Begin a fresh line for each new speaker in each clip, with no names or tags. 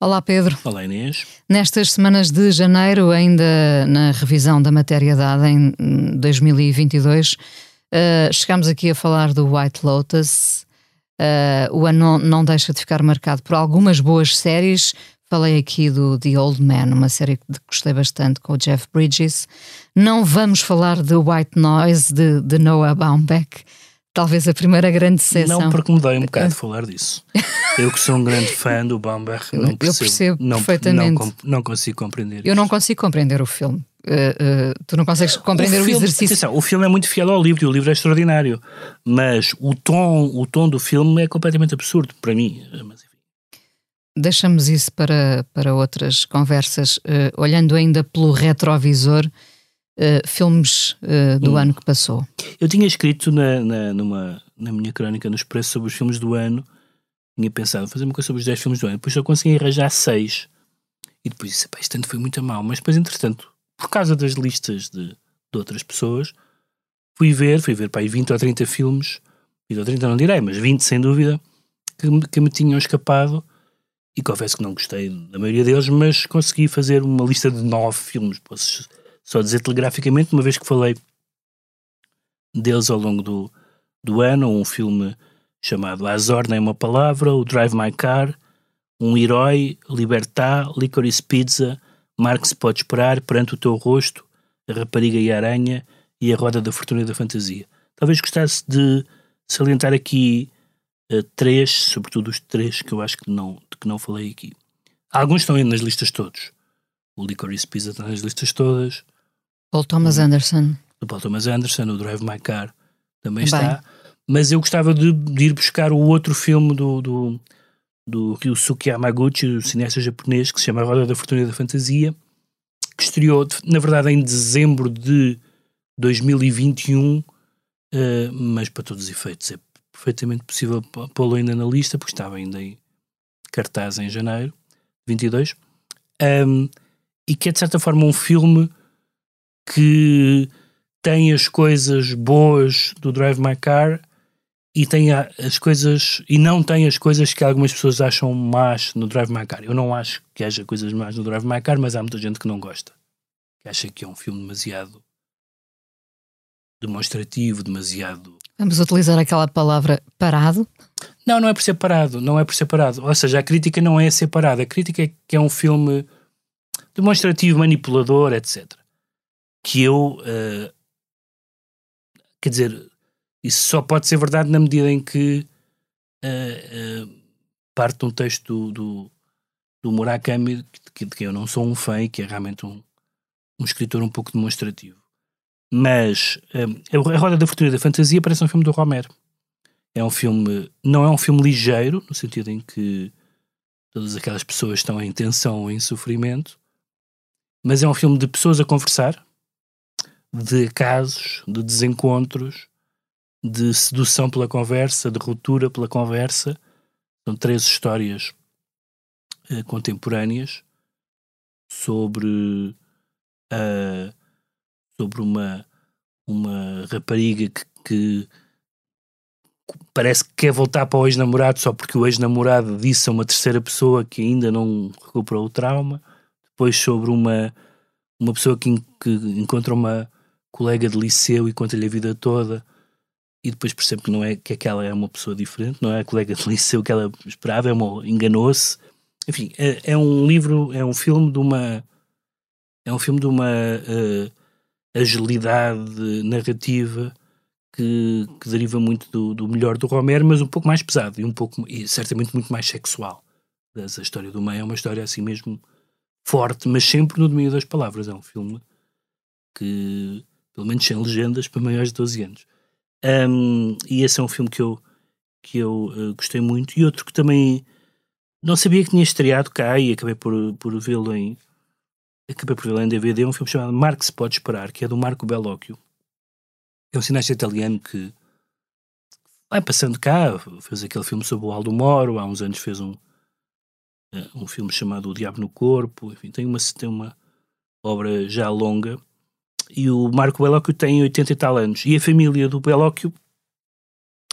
Olá Pedro.
Olá Inês.
Nestas semanas de janeiro, ainda na revisão da matéria dada em 2022, uh, chegamos aqui a falar do White Lotus. Uh, o ano não, não deixa de ficar marcado por algumas boas séries. Falei aqui do The Old Man, uma série que gostei bastante com o Jeff Bridges. Não vamos falar de White Noise de, de Noah Baumbach, talvez a primeira grande sessão.
Não, porque me dói um bocado de falar disso. Eu que sou um grande fã do Baumbach, não percebo,
Eu percebo
não,
perfeitamente.
Não, não, consigo compreender
Eu
isso.
não consigo compreender o filme. Uh, uh, tu não consegues compreender o,
filme,
exercício.
Atenção, o filme é muito fiel ao livro e o livro é extraordinário, mas o tom, o tom do filme é completamente absurdo para mim. Mas.
Deixamos isso para, para outras conversas, uh, olhando ainda pelo retrovisor, filmes do
Hum.
ano que passou.
Eu tinha escrito na, na, numa, na minha crónica no Expresso sobre os filmes do ano, tinha pensado fazer uma coisa sobre os 10 filmes do ano, depois só consegui arranjar 6 e depois disse, pá, isto tanto foi muito a mal, mas depois entretanto, por causa das listas de, de outras pessoas, fui ver, fui ver para aí 20 ou 30 filmes, 20 ou 30 não direi, mas 20 sem dúvida, que, me- que me tinham escapado. E confesso que não gostei da maioria deles, mas consegui fazer uma lista de 9 filmes, posso só dizer telegraficamente, uma vez que falei deles ao longo do, do ano, um filme chamado Azor Nem Uma Palavra, o Drive My Car, Um Herói, Libertá, Licorice Pizza, Marx Pode Esperar, Perante o Teu Rosto, A Rapariga e a Aranha e A Roda da Fortuna e da Fantasia. Talvez gostasse de salientar aqui eh, três, sobretudo os três que eu acho que não, de que não falei aqui. Alguns estão aí nas listas todos. O Licorice Pizza está nas listas todas,
Paul Thomas Anderson.
do Paul Thomas Anderson, o Drive My Car também
Bem.
está. Mas eu gostava de, de ir buscar o outro filme do, do, do Ryusuke Yamaguchi, o cineasta japonês, que se chama Roda da Fortuna e da Fantasia, que estreou, na verdade, em dezembro de 2021, eh, mas para todos os efeitos é perfeitamente possível pô- pô-lo ainda na lista, porque estava ainda em cartaz em janeiro, 22, Ahm, e que é de certa forma um filme que tem as coisas boas do Drive My Car e tem as coisas e não tem as coisas que algumas pessoas acham más no Drive My Car. Eu não acho que haja coisas más no Drive My Car, mas há muita gente que não gosta. Que acha que é um filme demasiado demonstrativo, demasiado
Vamos utilizar aquela palavra parado.
não, não é por ser parado, não é por ser parado. Ou seja, a crítica não é ser parado, a crítica é que é um filme demonstrativo, manipulador, etc. Que eu, eh, quer dizer, isso só pode ser verdade na medida em que eh, eh, parte de um texto do, do, do Murakami, que- de que eu não sou um fã e que é realmente um, um escritor um pouco demonstrativo. Mas A Roda da Fortuna da Fantasia parece um filme do Romero. É um filme, não é um filme ligeiro, no sentido em que todas aquelas pessoas estão em tensão ou em sofrimento, mas é um filme de pessoas a conversar, de casos, de desencontros, de sedução pela conversa, de ruptura pela conversa. São três histórias eh, contemporâneas sobre ah, sobre uma uma rapariga que, que parece que quer voltar para o ex-namorado só porque o ex-namorado disse a uma terceira pessoa que ainda não recuperou o trauma. Depois sobre uma, uma pessoa que, que encontra uma colega de liceu e conta-lhe a vida toda e depois percebe que não é que aquela é uma pessoa diferente, não é a colega de liceu que ela esperava, é uma, enganou-se. Enfim, é, é um livro, é um filme de uma é um filme de uma eh, agilidade narrativa que, que deriva muito do, do melhor do Romero, mas um pouco mais pesado e um pouco e certamente muito mais sexual. Mas a história do meio é uma história assim mesmo forte, mas sempre no domínio das palavras. É um filme que, pelo menos sem legendas, para maiores de 12 anos. Um, e esse é um filme que eu, que eu eh, gostei muito. E outro que também não sabia que tinha estreado cá e acabei por, por vê-lo em acabei por vê-lo em DVD, um filme chamado Marco se pode esperar, que é do Marco Bellocchio. É um cineasta italiano que vai passando cá, fez aquele filme sobre o Aldo Moro, há uns anos fez um eh, um filme chamado O Diabo no Corpo, enfim, tem uma, tem uma obra já longa. E o Marco Bellocchio tem 80 e tal anos. E a família do Bellocchio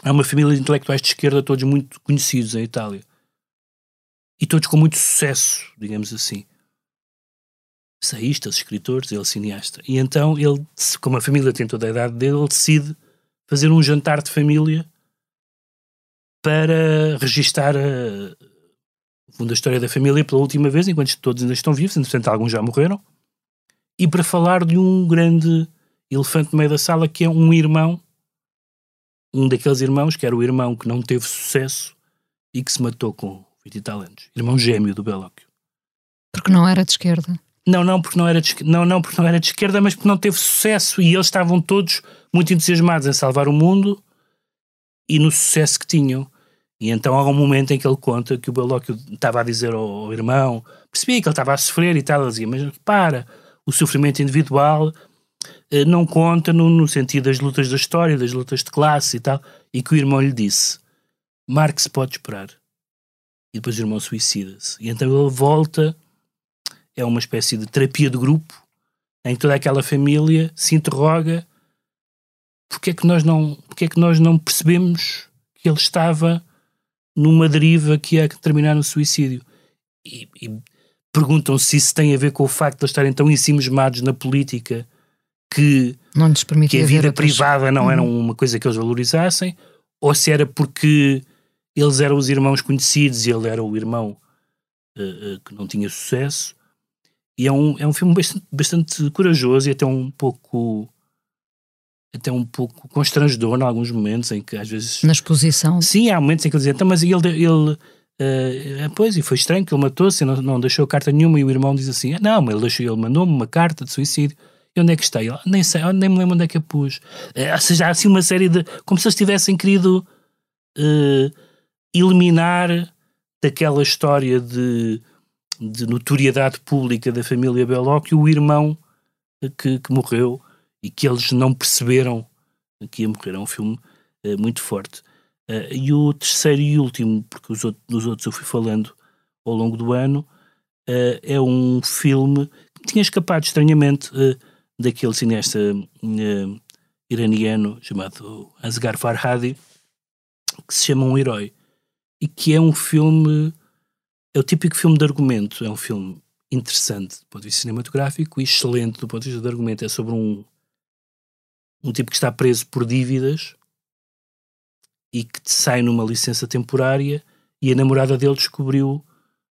é uma família de intelectuais de esquerda, todos muito conhecidos em Itália. E todos com muito sucesso, digamos assim. Saístas, escritores, ele cineasta. E então ele, como a família tem toda a idade dele, ele decide fazer um jantar de família para registar a, a história da família pela última vez, enquanto todos ainda estão vivos, entretanto alguns já morreram, e para falar de um grande elefante no meio da sala que é um irmão, um daqueles irmãos que era o irmão que não teve sucesso e que se matou com 20 e tal anos, irmão gêmeo do Belóquio.
Porque não era de esquerda.
Não, não, porque não era de, não, não, porque não era de esquerda, mas porque não teve sucesso e eles estavam todos muito entusiasmados em salvar o mundo e no sucesso que tinham. E então há um momento em que ele conta que o Belóquio estava a dizer ao, ao irmão, percebia que ele estava a sofrer e tal, ele dizia, mas para, o sofrimento individual eh, não conta no, no, sentido das lutas da história, das lutas de classe e tal, e que o irmão lhe disse, Marx pode esperar. E depois o irmão suicida-se. E então ele volta, é uma espécie de terapia de grupo, em que toda aquela família se interroga porque é que nós não, porque é que nós não percebemos que ele estava numa deriva que ia terminar no suicídio. E, e perguntam se isso tem a ver com o facto de eles estarem tão ensimismados na política que, que a vida privada não uhum. era uma coisa que eles valorizassem, ou se era porque eles eram os irmãos conhecidos e ele era o irmão uh, uh, que não tinha sucesso. E é um, é um filme bastante, bastante corajoso e até um pouco até um pouco constrangedor em alguns momentos em que às vezes...
Na exposição?
Sim, há momentos em que ele dizia, então, mas ele... ele Uh, pois, e foi estranho que ele matou-se, não, não deixou carta nenhuma, e o irmão diz assim: ah, Não, ele, deixou, ele mandou-me uma carta de suicídio. E onde é que está? Ele, nem sei, nem me lembro onde é que a pus. Uh, ou seja, há assim uma série de. como se eles tivessem querido uh, eliminar daquela história de, de notoriedade pública da família Belocchio o irmão que, que morreu e que eles não perceberam que ia morrer. É um filme muito forte. Uh, e o terceiro e último, porque os outros, dos outros eu fui falando ao longo do ano, uh, é um filme que tinha escapado estranhamente daquele cineasta iraniano chamado Asghar Farhadi, que se chama Um Herói, e que é um filme, é o típico filme de argumento, é um filme interessante do ponto de vista cinematográfico e excelente do ponto de vista de argumento. É sobre um um tipo que está preso por dívidas e que sai numa licença temporária e a namorada dele descobriu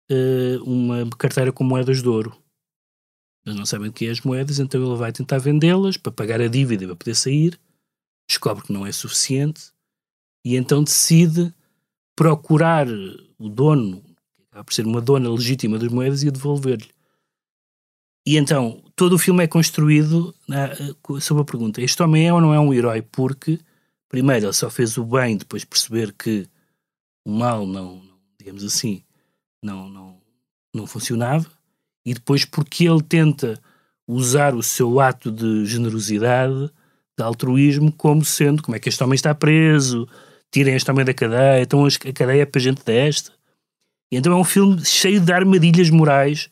uh, uma carteira com moedas de ouro. Eles não sabem o que é as moedas, então ele vai tentar vendê-las para pagar a dívida e para poder sair. Descobre que não é suficiente e então decide procurar o dono, que acaba por ser uma dona legítima das moedas, e devolver-lhe. E então, todo o filme é construído na, sob a pergunta: este homem é ou não é um herói? Porque, primeiro, ele só fez o bem depois de perceber que o mal não, digamos assim, não, não, não funcionava, e depois porque ele tenta usar o seu ato de generosidade, de altruísmo, como sendo: como é que este homem está preso? Tirem este homem da cadeia, então a cadeia é para gente desta. E então é um filme cheio de armadilhas morais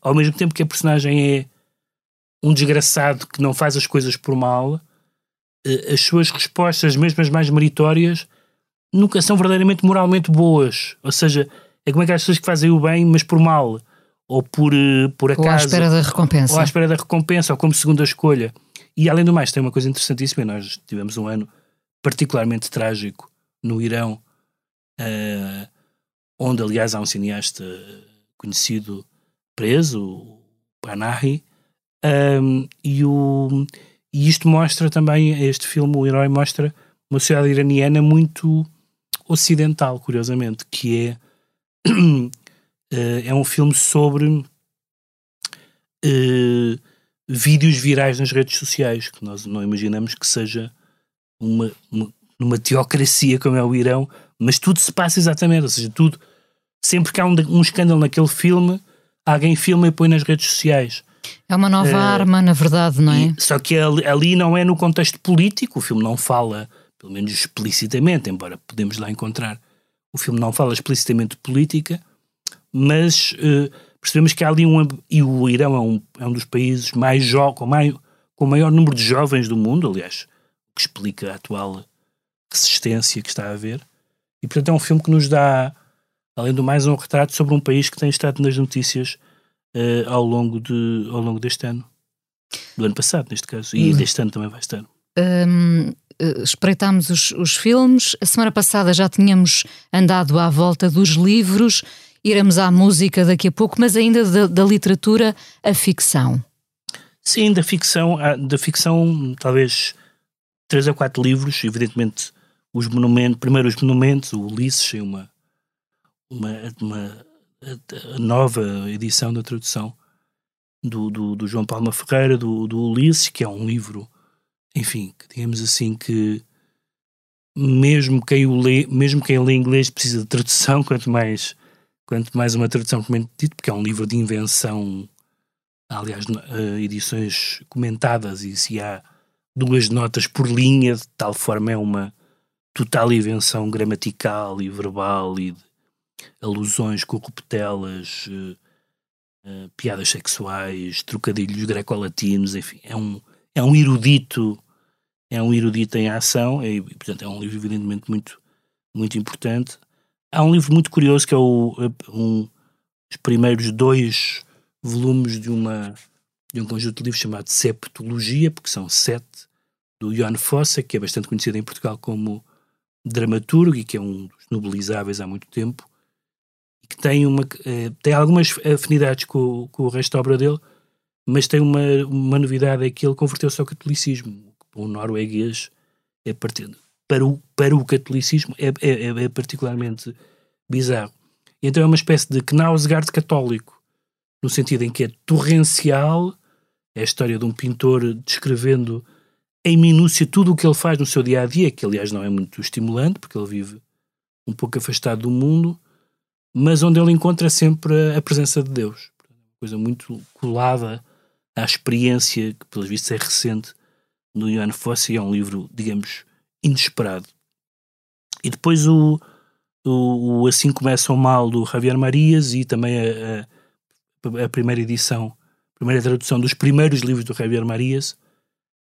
ao mesmo tempo que a personagem é um desgraçado que não faz as coisas por mal, as suas respostas, mesmo as mais meritórias, nunca são verdadeiramente moralmente boas. Ou seja, é como é que as pessoas que fazem o bem, mas por mal, ou por, eh, por acaso. Ou
à espera da recompensa.
Ou à espera da recompensa, ou como segunda escolha. E além do mais, tem uma coisa interessantíssima. Nós tivemos um ano particularmente trágico no Irão, uh, onde, aliás, há um cineasta conhecido preso, o Panahi, um, e, o, e isto mostra também, este filme, o herói mostra uma sociedade iraniana muito ocidental, curiosamente, que é, uh, é um filme sobre uh, vídeos virais nas redes sociais, que nós não imaginamos que seja uma, uma, uma teocracia como é o Irão, mas tudo se passa exatamente, ou seja, tudo sempre que há um, um escândalo naquele filme, alguém filma e põe nas redes sociais.
É uma nova
Eh,
arma, na verdade, não é?
E- só que ali, ali não é no contexto político, o filme não fala, pelo menos explicitamente, embora podemos lá encontrar, o filme não fala explicitamente de política, mas eh, percebemos que há ali um. E o Irão é um, é um dos países mais jo com, mai- com o maior número de jovens do mundo, aliás, o que explica a atual resistência que está a haver. E portanto é um filme que nos dá, além do mais, um retrato sobre um país que tem estado nas notícias eh, ao, longo de, ao longo deste ano. Do ano passado, neste caso. E
Hum.
deste ano também vai estar.
Hum, eh, espreitámos os, os filmes. A semana passada já tínhamos andado à volta dos livros. Iremos à música daqui a pouco, mas ainda da, da literatura, a ficção.
Sim, da ficção, há- da ficção, talvez três ou quatro livros, evidentemente os monumentos, primeiro os monumentos, o Ulisses, uma, uma, uma a- nova edição da tradução do, do, do João Palma Ferreira, do, do Ulisses, que é um livro, enfim, que digamos assim que mesmo quem o lê, mesmo quem lê inglês precisa de tradução, quanto mais, quanto mais uma tradução propriamente dito, porque é um livro de invenção. Aliás, eh, edições comentadas e se há duas notas por linha, de tal forma é uma total invenção gramatical e verbal e de alusões, corruptelas, eh, eh, piadas sexuais, trocadilhos grecolatinos, enfim, é um, é um erudito, é um erudito em ação e, portanto, é um livro evidentemente muito, muito importante. Há um livro muito curioso que é o, eh, um, os primeiros dois volumes de, uma, de um conjunto de livros chamado Septologia, porque são sete, do Johan Fossa, que é bastante conhecido em Portugal como dramaturgo e que é um dos nobilizáveis há muito tempo, que tem, uma, eh, tem algumas afinidades com, com o resto da obra dele, mas tem uma, uma novidade, é que ele converteu-se ao catolicismo. O norueguês é partido, para, o, para o catolicismo é, é, é particularmente bizarro. E então é uma espécie de Knausgaard católico, no sentido em que é torrencial, é a história de um pintor descrevendo em minúcia tudo o que ele faz no seu dia a dia, que aliás não é muito estimulante, porque ele vive um pouco afastado do mundo, mas onde ele encontra sempre a presença de Deus. Coisa muito colada à experiência, que pelos vistos é recente, do Johan Fosse, e é um livro, digamos, inesperado. E depois o, o, o Assim Começa o Mal, do Javier Marias, e também a, a, a primeira edição, a primeira tradução dos primeiros livros do Javier Marias,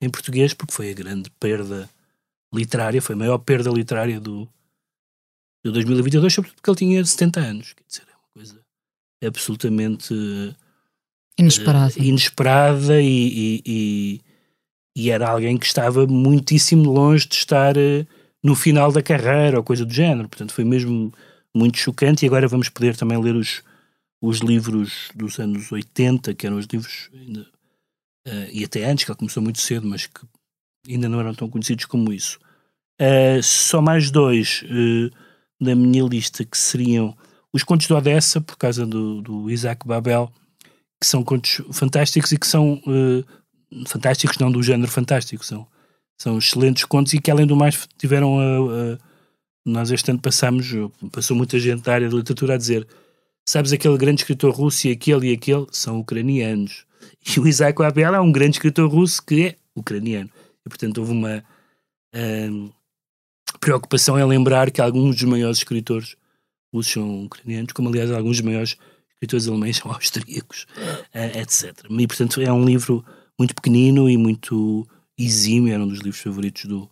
em português, porque foi a grande perda literária, foi a maior perda literária do, de 2022, sobretudo porque ele tinha 70 anos. Quer dizer, é uma coisa absolutamente eh, inesperada e, e, e, e era alguém que estava muitíssimo longe de estar eh, no final da carreira ou coisa do género. Portanto, foi mesmo muito chocante. E agora vamos poder também ler os, os livros dos anos 80, que eram os livros, ainda, eh, e até antes, que ele começou muito cedo, mas que ainda não eram tão conhecidos como isso. Só mais dois eh, da minha lista que seriam os contos de Odessa, por causa do, do Isaac Babel, que são contos fantásticos e que são eh, fantásticos, não do género fantástico, são, são excelentes contos e que, além do mais, tiveram a. a- nós este ano passamos, passou muita gente da área da literatura a dizer: sabes, aquele grande escritor russo e aquele e aquele são ucranianos. E o Isaac Babel é um grande escritor russo que é ucraniano. E, portanto, houve uma ahm, preocupação em lembrar que alguns dos maiores escritores russos são ucranianos, como aliás alguns dos maiores escritores alemães são austríacos, eh, etc. E portanto é um livro muito pequenino e muito exímio, era um dos livros favoritos do,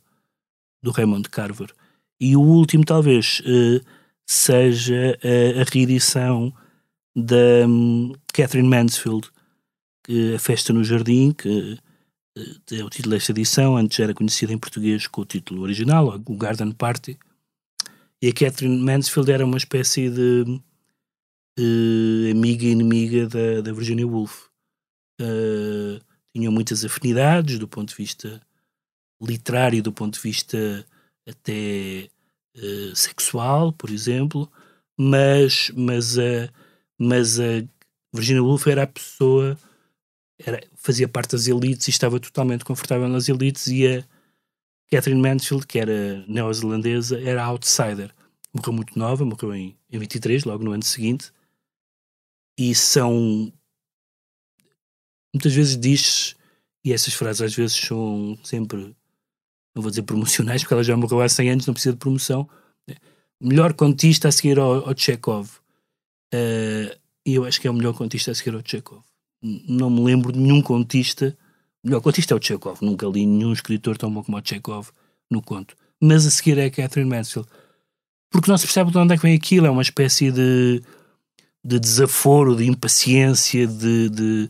do Raymond Carver. E o último, talvez, eh, seja a, a reedição da hum, Catherine Mansfield, A Festa no Jardim, que é o título desta edição, antes era conhecida em português com o título original, o Garden Party. E a Catherine Mansfield era uma espécie de eh, amiga e inimiga da, da Virginia Woolf. Eh, tinham muitas afinidades do ponto de vista literário, do ponto de vista até eh, sexual, por exemplo, mas, mas, a, mas a Virginia Woolf era a pessoa, era, fazia parte das elites e estava totalmente confortável nas elites e a Catherine Mansfield, que era neozelandesa, era outsider. morreu muito nova, morreu em, em 23, logo no ano seguinte, e são muitas vezes diz e essas frases às vezes são sempre não vou dizer promocionais porque ela já morreu há 100 anos, não precisa de promoção melhor contista a seguir ao, ao Chekhov. Uh, e eu acho que é o melhor contista a seguir ao Chekhov não me lembro de nenhum contista melhor contista é o Chekhov nunca li nenhum escritor tão bom como o Chekhov no conto. Mas a seguir é a Catherine Mansfield. Porque não se percebe de onde é que vem aquilo é uma espécie de de desaforo, de impaciência, de, de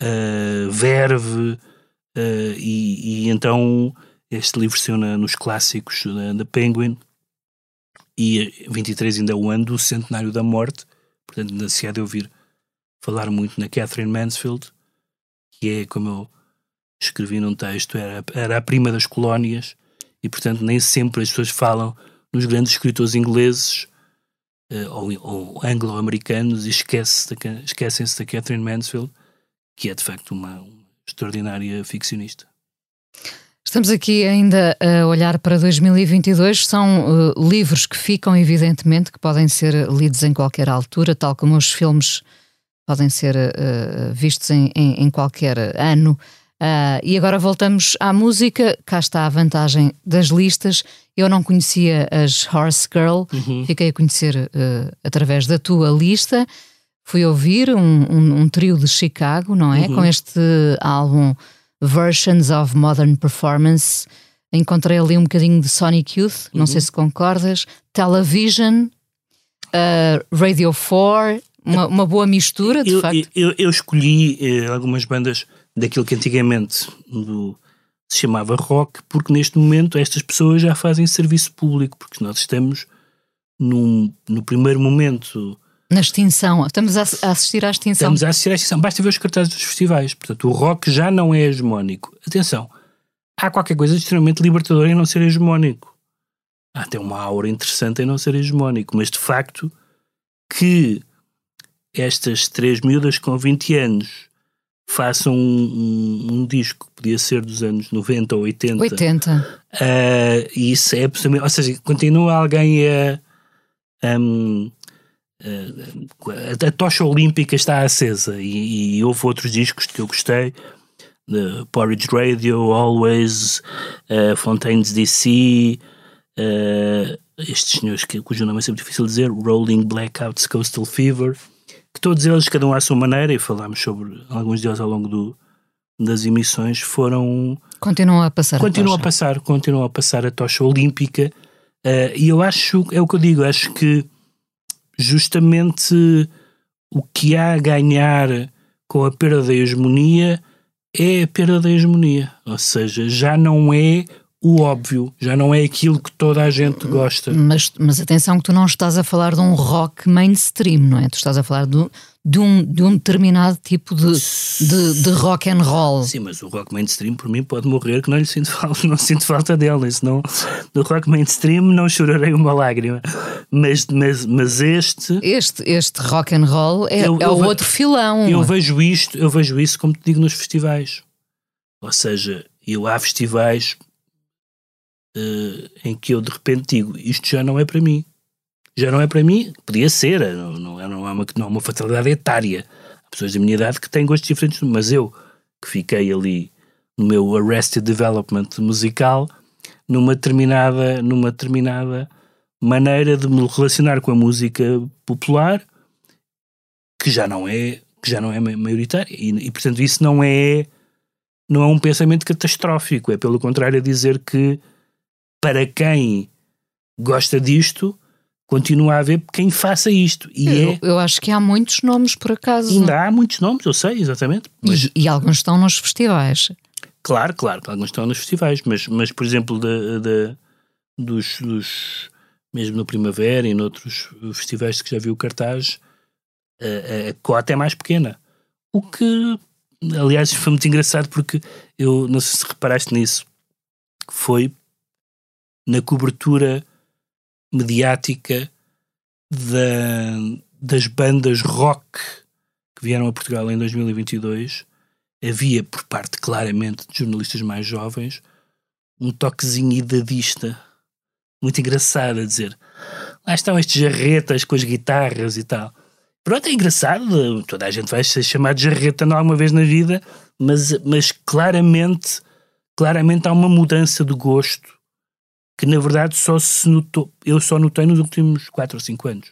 uh, verve, uh, e, e, então este livro na, nos clássicos da, da, Penguin, e 23 ainda é o ano do centenário da morte, portanto ainda se há de ouvir falar muito na Catherine Mansfield, que é, como eu escrevi num texto, era, era a prima das colónias, e portanto nem sempre as pessoas falam nos grandes escritores ingleses uh, ou, ou anglo-americanos e esquece esquecem-se da Catherine Mansfield, que é de facto uma, uma extraordinária ficcionista.
Estamos aqui ainda a olhar para 2022. São uh, livros que ficam, evidentemente, que podem ser lidos em qualquer altura, tal como os filmes podem ser uh, vistos em, em, em, qualquer ano. Uh, e agora voltamos à música. Cá está a vantagem das listas. Eu não conhecia as Horse Girl, uhum. fiquei a conhecer uh, através da tua lista. Fui ouvir um, um, um trio de Chicago, não é? Uhum. Com este álbum Versions of Modern Performance. Encontrei ali um bocadinho de Sonic Youth, não uhum. sei se concordas. Television, uh, Radio 4, uma, uma, boa mistura, de
eu,
facto.
Eu, eu escolhi eh, algumas bandas daquilo que antigamente do, se chamava rock, porque neste momento estas pessoas já fazem serviço público, porque nós estamos num, no primeiro momento.
Na extinção, estamos a, a, assistir à extinção.
Estamos a assistir à extinção, basta ver os cartazes dos festivais. Portanto, o rock já não é hegemónico. Atenção, há qualquer coisa extremamente libertador em não ser hegemónico. Há até uma aura interessante em não ser hegemónico, mas de facto que estas três miúdas com 20 anos façam um, um, um, disco que podia ser dos anos 90 ou 80.
80.
Uh, e isso é absolutamente. Ou seja, continua alguém a. Um, a, a tocha olímpica está acesa e, e, houve outros discos que eu gostei The Porridge Radio, Always, uh, Fontaines DC, uh, estes senhores que, cujo nome é sempre difícil de dizer, Rolling Blackouts Coastal Fever que todos eles, cada um à sua maneira, e falámos sobre alguns deles ao longo do, das emissões, foram.
Continuam a passar
continuam
a,
a passar, continuam a passar a tocha olímpica. Uh, e eu acho, é o que eu digo, acho que justamente o que há a ganhar com a perda da hegemonia é a perda da hegemonia. Ou seja, já não é o óbvio, já não é aquilo que toda a gente gosta.
Mas, mas atenção que tu não estás a falar de um rock mainstream, não é? Tu estás a falar de, de, um, de um determinado tipo de, de, de, rock and roll.
Sim, mas o rock mainstream por mim pode morrer que não lhe sinto falta, não sinto falta dele. Senão, do rock mainstream não chorarei uma lágrima. Mas, mas, mas este...
Este, este rock and roll é, eu, é o outro filão.
Eu vejo isto, eu vejo isso como te digo nos festivais. Ou seja, eu há festivais uh, em que eu de repente digo isto já não é para mim. Já não é para mim, podia ser, eh, não, não, não, é, uma, não é uma fatalidade etária. Há pessoas da minha idade que têm gostos diferentes, mas eu que fiquei ali no meu Arrested Development musical, numa determinada, numa determinada maneira de me relacionar com a música popular que já não é que já não é maioritária e, e portanto isso não é não é um pensamento catastrófico é pelo contrário a dizer que para quem gosta disto, continua a haver quem faça isto. E
eu,
é...
eu acho que há muitos nomes, por acaso.
Ainda há muitos nomes, eu sei, exatamente.
Mas... E, e, alguns estão nos festivais.
Claro, claro, alguns estão nos festivais, mas, mas por exemplo, de, dos, dos, mesmo no Primavera e noutros festivais que já viu o cartaz, a, a cota é mais pequena. O que, aliás, foi muito engraçado porque eu não sei se reparaste nisso, foi na cobertura mediática da, das bandas rock que vieram a Portugal em 2022, havia, por parte claramente de jornalistas mais jovens, um toquezinho idadista, muito engraçado a dizer. lá estão estes jarretas com as guitarras e tal. Pronto, é engraçado, toda a gente vai ser chamado de jarreta alguma vez na vida, mas, mas claramente, claramente há uma mudança de gosto que na verdade só se notou, eu só notei nos últimos 4 ou 5 anos.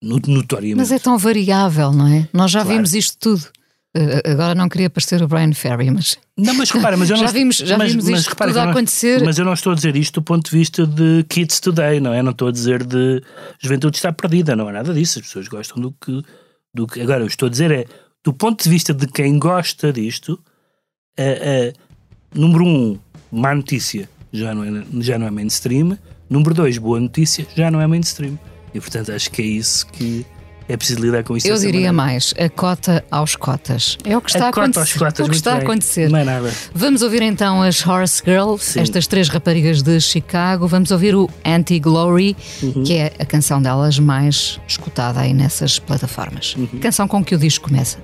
Notoriamente.
Mas é tão variável, não é? Nós já
Claro.
vimos isto tudo. Uh, agora não queria parecer o Brian Ferry, mas
Não, mas repara, mas eu
já
não
vimos, já
mas-
vimos
mas
isto tudo a acontecer.
Mas eu não estou a dizer isto do ponto de vista de kids today, não é? Não estou a dizer de juventude está perdida, não é nada disso. As pessoas gostam do que. Do que agora, eu estou a dizer é, do ponto de vista de quem gosta disto, é, é, número um, má notícia já não, é, já não é mainstream. Número dois, boa notícia já não é mainstream. E portanto acho que é isso que é preciso lidar com isso.
eu diria
maneira.
mais, a cota aos cotas. É o que está a,
A cota
acontecer.
aos cotas,
é o que está a
bem.
acontecer.
Não é nada.
Vamos ouvir então as Horse Girls,
Sim.
estas três raparigas de Chicago. Vamos ouvir o Anti-Glory,
Uhum.
que é a canção delas mais escutada aí nessas plataformas.
Uhum.
Canção com que o disco começa.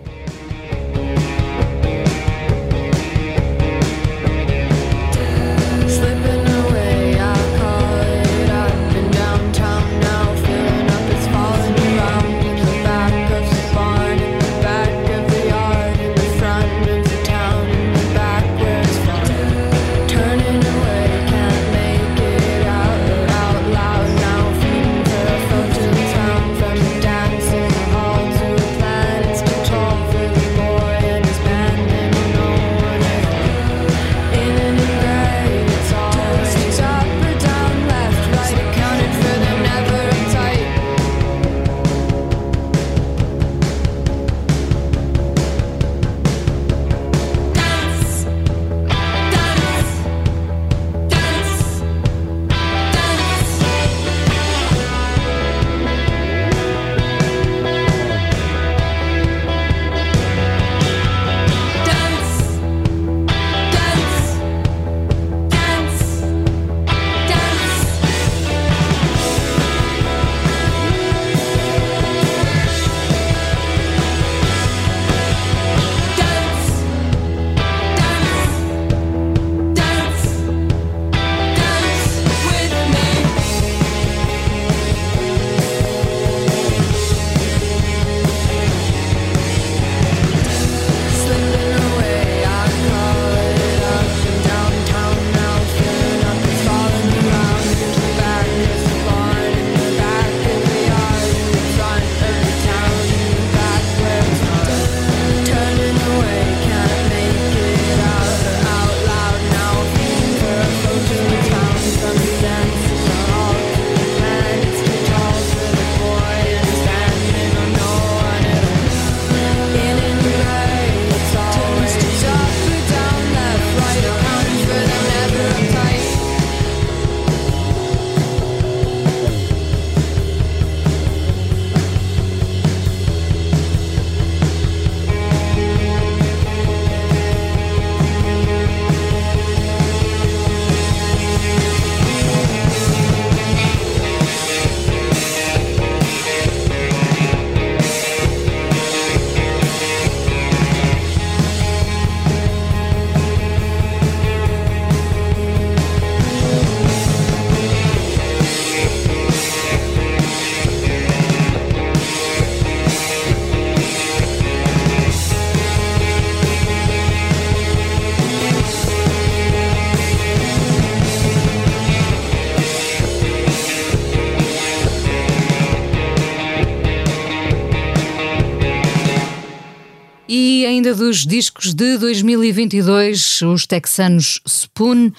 Dos discos de 2022, os texanos Spoon,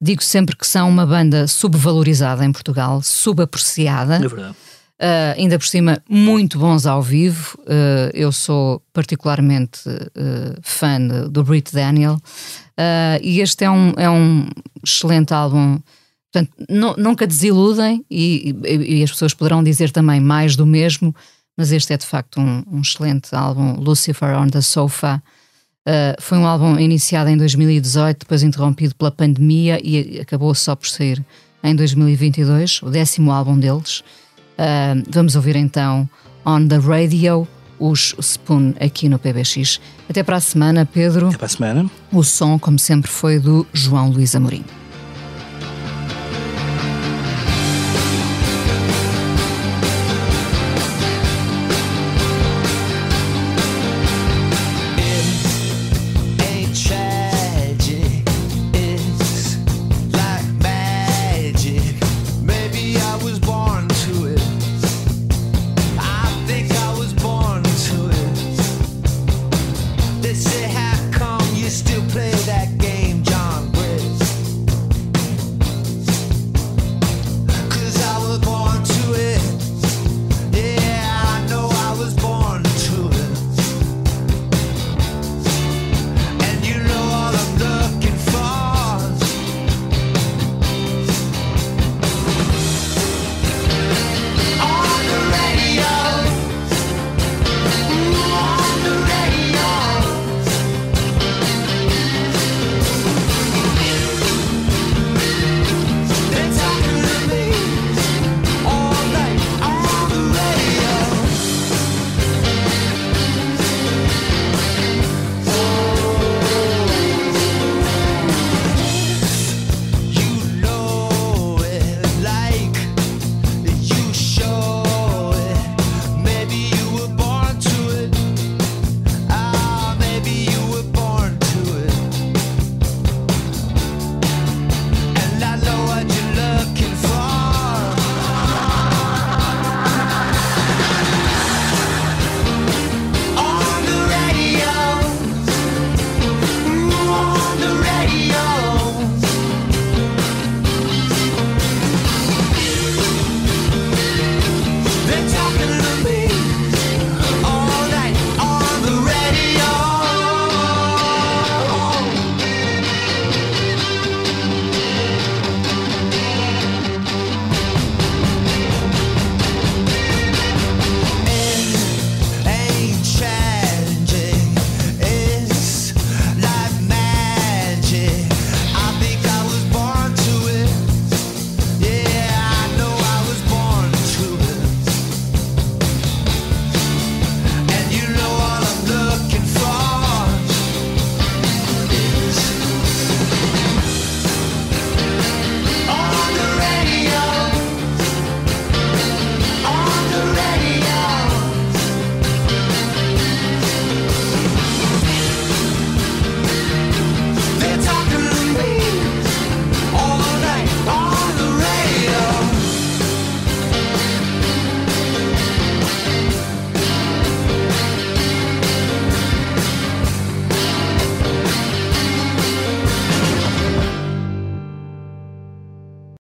digo sempre que são uma banda subvalorizada em Portugal, subapreciada.
É verdade.
Uh, ainda por cima, muito bons ao vivo. Uh, eu sou particularmente uh, fã de- do Brit Daniel. E este é um, é um excelente álbum. Portanto, nu- nunca desiludem, e, e- e as pessoas poderão dizer também mais do mesmo, mas este é de facto um, um excelente álbum. Lucifer on the Sofa. Uh, foi um álbum iniciado em 2018, depois interrompido pela pandemia e acabou só por sair em 2022, o décimo álbum deles. Uh, vamos ouvir então On the Radio, os Spoon aqui no PBX. Até para a semana, Pedro. Até
para a semana.
O som, como sempre, foi do João Luís Amorim.
They say, how come you still play that game?